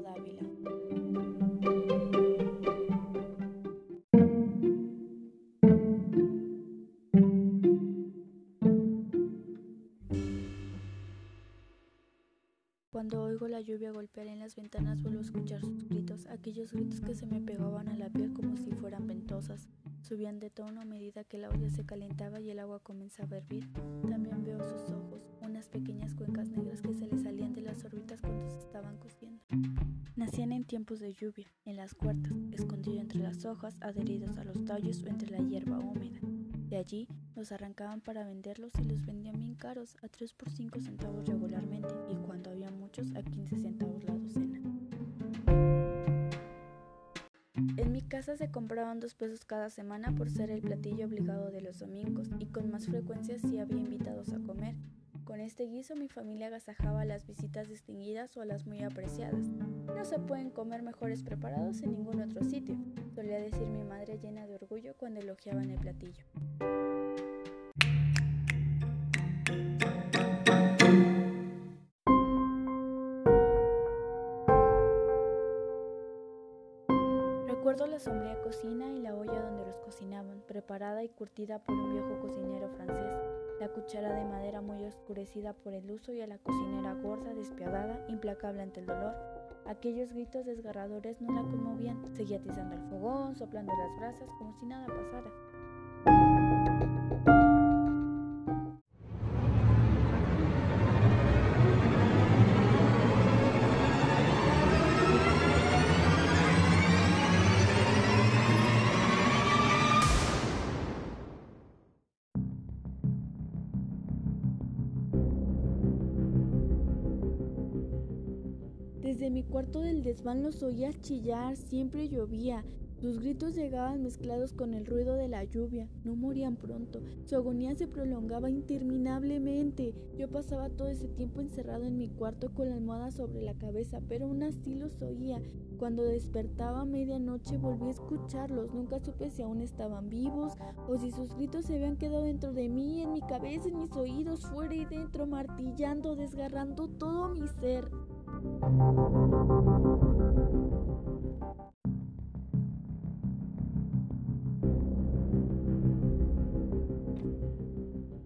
Dávila. Cuando oigo la lluvia golpear en las ventanas vuelvo a escuchar sus gritos, aquellos gritos que se me pegaban a la piel como si fueran ventosas. Subían de tono a medida que la olla se calentaba y el agua comenzaba a hervir. También veo sus ojos, unas pequeñas cuencas negras que se le salían de las órbitas cuando se estaban cociendo. Nacían en tiempos de lluvia, en las huertas, escondido entre las hojas, adheridos a los tallos o entre la hierba húmeda. De allí los arrancaban para venderlos y los vendían bien caros, a 3 por 5 centavos regularmente, y cuando había a 15 centavos la docena. En mi casa se compraban dos pesos cada semana por ser el platillo obligado de los domingos, y con más frecuencia si había invitados a comer. Con este guiso mi familia agasajaba a las visitas distinguidas o a las muy apreciadas. No se pueden comer mejores preparados en ningún otro sitio, solía decir mi madre llena de orgullo cuando elogiaban el platillo. Cocina y la olla donde los cocinaban, preparada y curtida por un viejo cocinero francés, la cuchara de madera muy oscurecida por el uso y a la cocinera gorda, despiadada, implacable ante el dolor. Aquellos gritos desgarradores no la conmovían, seguía atizando el fogón, soplando las brasas como si nada pasara. Desde mi cuarto del desván los oía chillar, siempre llovía. Sus gritos llegaban mezclados con el ruido de la lluvia. No morían pronto. Su agonía se prolongaba interminablemente. Yo pasaba todo ese tiempo encerrado en mi cuarto con la almohada sobre la cabeza, pero aún así los oía. Cuando despertaba a medianoche volví a escucharlos. Nunca supe si aún estaban vivos o si sus gritos se habían quedado dentro de mí, en mi cabeza, en mis oídos, fuera y dentro, martillando, desgarrando todo mi ser.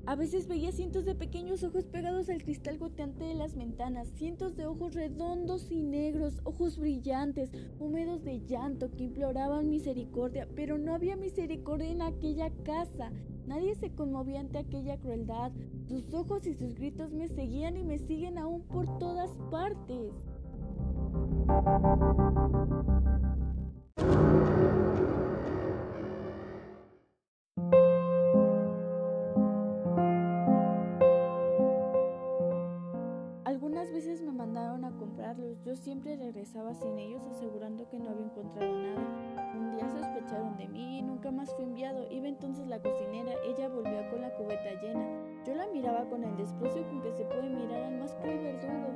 A veces veía cientos de pequeños ojos pegados al cristal goteante de las ventanas, cientos de ojos redondos y negros, ojos brillantes, húmedos de llanto que imploraban misericordia, pero no había misericordia en aquella casa. Nadie se conmovía ante aquella crueldad. Sus ojos y sus gritos me seguían y me siguen aún por todas partes. Veces me mandaron a comprarlos. Yo siempre regresaba sin ellos asegurando que no había encontrado nada. Un día sospecharon de mí y nunca más fui enviado. Iba entonces la cocinera. Ella volvió con la cubeta llena. Yo la miraba con el desprecio con que se puede mirar al más cruel verdugo.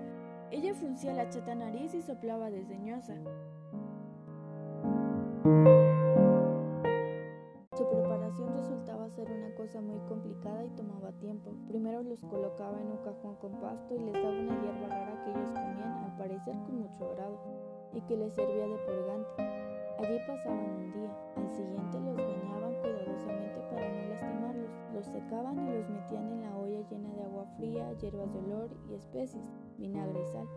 Ella fruncía la chata nariz y soplaba desdeñosa. Su preparación resultaba ser una cosa muy complicada y tomaba tiempo. Primero los colocaba en un cajón con pasto y les daba una con mucho agrado, y que les servía de purgante. Allí pasaban un día. Al siguiente los bañaban cuidadosamente para no lastimarlos. Los secaban y los metían en la olla llena de agua fría, hierbas de olor y especies, vinagre y sal.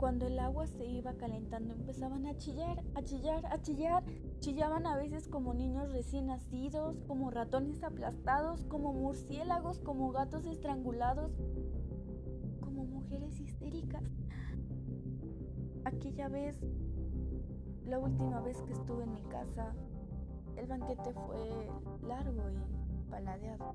Cuando el agua se iba calentando empezaban a chillar, a chillar, a chillar. Chillaban a veces como niños recién nacidos, como ratones aplastados, como murciélagos, como gatos estrangulados, como mujeres histéricas. Aquella vez, la última vez que estuve en mi casa, el banquete fue largo y paladeado.